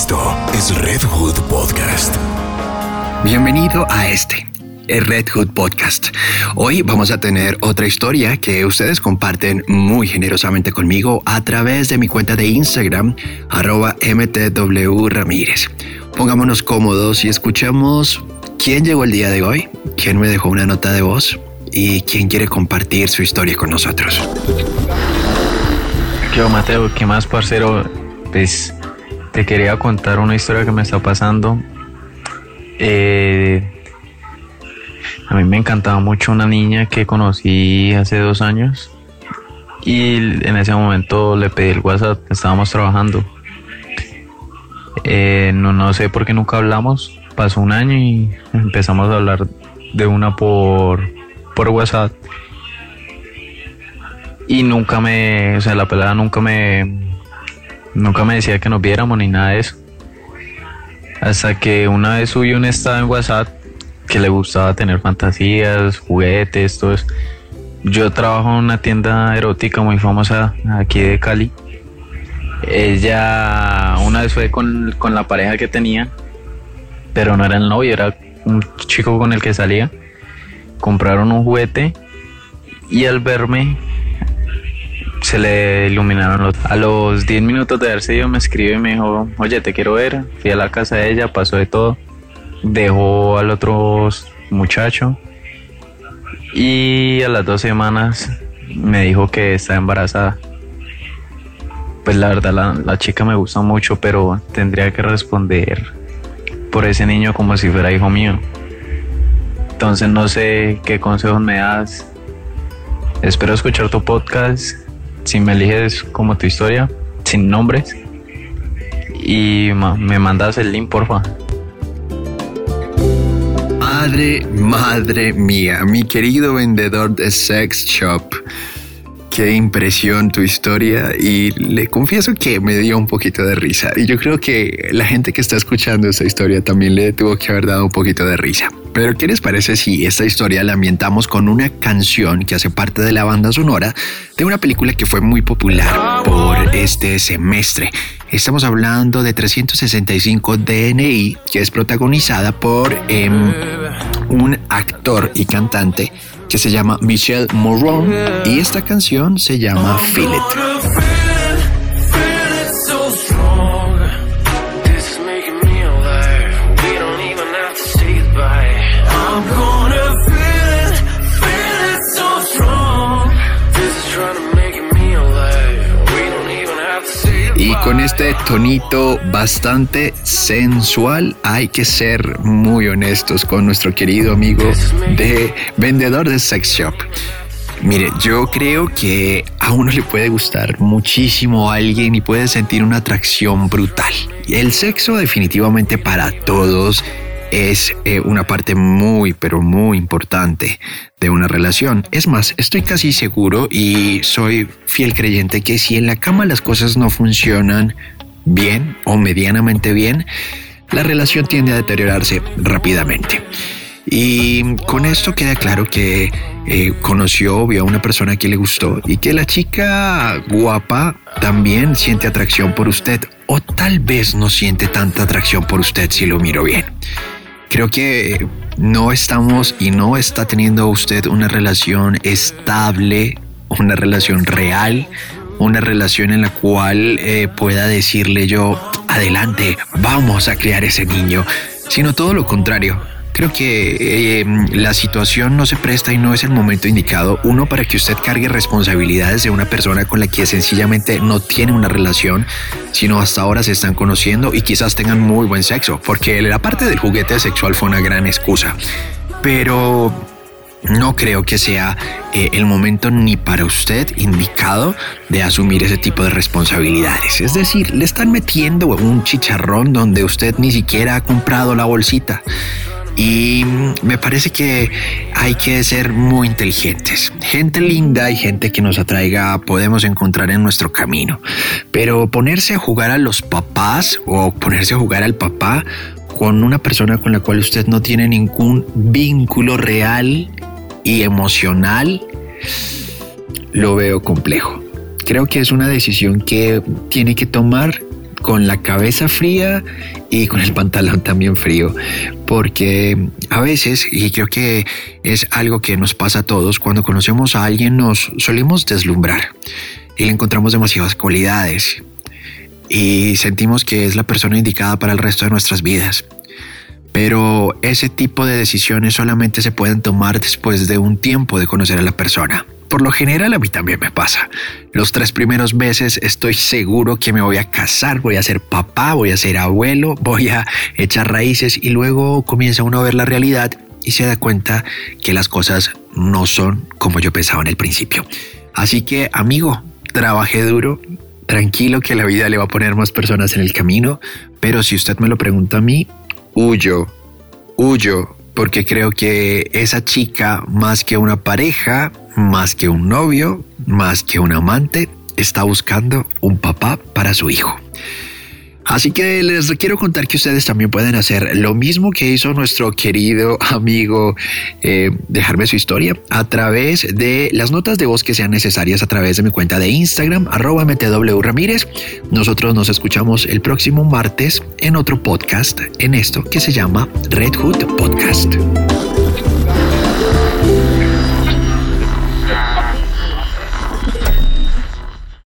Esto es Redwood Podcast. Bienvenido a este, el Red Hood Podcast. Hoy vamos a tener otra historia que ustedes comparten muy generosamente conmigo a través de mi cuenta de Instagram, arroba mtw ramírez. Pongámonos cómodos y escuchemos quién llegó el día de hoy, quién me dejó una nota de voz y quién quiere compartir su historia con nosotros. ¿Qué Mateo? ¿Qué más, parcero? Pues te quería contar una historia que me está pasando. Eh, a mí me encantaba mucho una niña que conocí hace dos años y en ese momento le pedí el WhatsApp, estábamos trabajando. Eh, no, no sé por qué nunca hablamos, pasó un año y empezamos a hablar de una por, por WhatsApp. Y nunca me, o sea, la pelada nunca me, nunca me decía que nos viéramos ni nada de eso. Hasta que una vez subió un estado en WhatsApp que le gustaba tener fantasías, juguetes, todo eso. Yo trabajo en una tienda erótica muy famosa aquí de Cali. Ella una vez fue con, con la pareja que tenía, pero no era el novio, era un chico con el que salía. Compraron un juguete y al verme se le iluminaron los... A los 10 minutos de haberse ido me escribe y me dijo, oye, te quiero ver. Fui a la casa de ella, pasó de todo. Dejó al otro muchacho. Y a las dos semanas me dijo que está embarazada. Pues la verdad la, la chica me gusta mucho, pero tendría que responder por ese niño como si fuera hijo mío. Entonces no sé qué consejos me das. Espero escuchar tu podcast. Si me eliges como tu historia, sin nombres. Y me mandas el link, porfa. Madre, madre mía, mi querido vendedor de sex shop. Qué impresión tu historia y le confieso que me dio un poquito de risa. Y yo creo que la gente que está escuchando esta historia también le tuvo que haber dado un poquito de risa. Pero ¿qué les parece si esta historia la ambientamos con una canción que hace parte de la banda sonora de una película que fue muy popular por este semestre? Estamos hablando de 365 DNI, que es protagonizada por eh, un actor y cantante que se llama Michelle Moron y esta canción se llama Feel. Con este tonito bastante sensual, hay que ser muy honestos con nuestro querido amigo de vendedor de sex shop. Mire, yo creo que a uno le puede gustar muchísimo a alguien y puede sentir una atracción brutal. El sexo definitivamente para todos es eh, una parte muy, pero muy importante de una relación. Es más, estoy casi seguro y soy fiel creyente que si en la cama las cosas no funcionan bien o medianamente bien, la relación tiende a deteriorarse rápidamente. Y con esto queda claro que eh, conoció, vio a una persona que le gustó y que la chica guapa también siente atracción por usted o tal vez no siente tanta atracción por usted si lo miro bien. Creo que no estamos y no está teniendo usted una relación estable, una relación real, una relación en la cual eh, pueda decirle yo, adelante, vamos a criar ese niño, sino todo lo contrario. Creo que eh, la situación no se presta y no es el momento indicado, uno, para que usted cargue responsabilidades de una persona con la que sencillamente no tiene una relación, sino hasta ahora se están conociendo y quizás tengan muy buen sexo, porque la parte del juguete sexual fue una gran excusa. Pero no creo que sea eh, el momento ni para usted indicado de asumir ese tipo de responsabilidades. Es decir, le están metiendo un chicharrón donde usted ni siquiera ha comprado la bolsita. Y me parece que hay que ser muy inteligentes. Gente linda y gente que nos atraiga podemos encontrar en nuestro camino. Pero ponerse a jugar a los papás o ponerse a jugar al papá con una persona con la cual usted no tiene ningún vínculo real y emocional, lo veo complejo. Creo que es una decisión que tiene que tomar con la cabeza fría y con el pantalón también frío, porque a veces, y creo que es algo que nos pasa a todos, cuando conocemos a alguien nos solemos deslumbrar y le encontramos demasiadas cualidades y sentimos que es la persona indicada para el resto de nuestras vidas. Pero ese tipo de decisiones solamente se pueden tomar después de un tiempo de conocer a la persona. Por lo general a mí también me pasa. Los tres primeros meses estoy seguro que me voy a casar, voy a ser papá, voy a ser abuelo, voy a echar raíces y luego comienza uno a ver la realidad y se da cuenta que las cosas no son como yo pensaba en el principio. Así que amigo, trabajé duro, tranquilo que la vida le va a poner más personas en el camino, pero si usted me lo pregunta a mí, huyo, huyo, porque creo que esa chica, más que una pareja, más que un novio, más que un amante, está buscando un papá para su hijo. Así que les quiero contar que ustedes también pueden hacer lo mismo que hizo nuestro querido amigo, eh, dejarme su historia a través de las notas de voz que sean necesarias a través de mi cuenta de Instagram, arroba MTW Ramírez. Nosotros nos escuchamos el próximo martes en otro podcast, en esto que se llama Red Hood Podcast.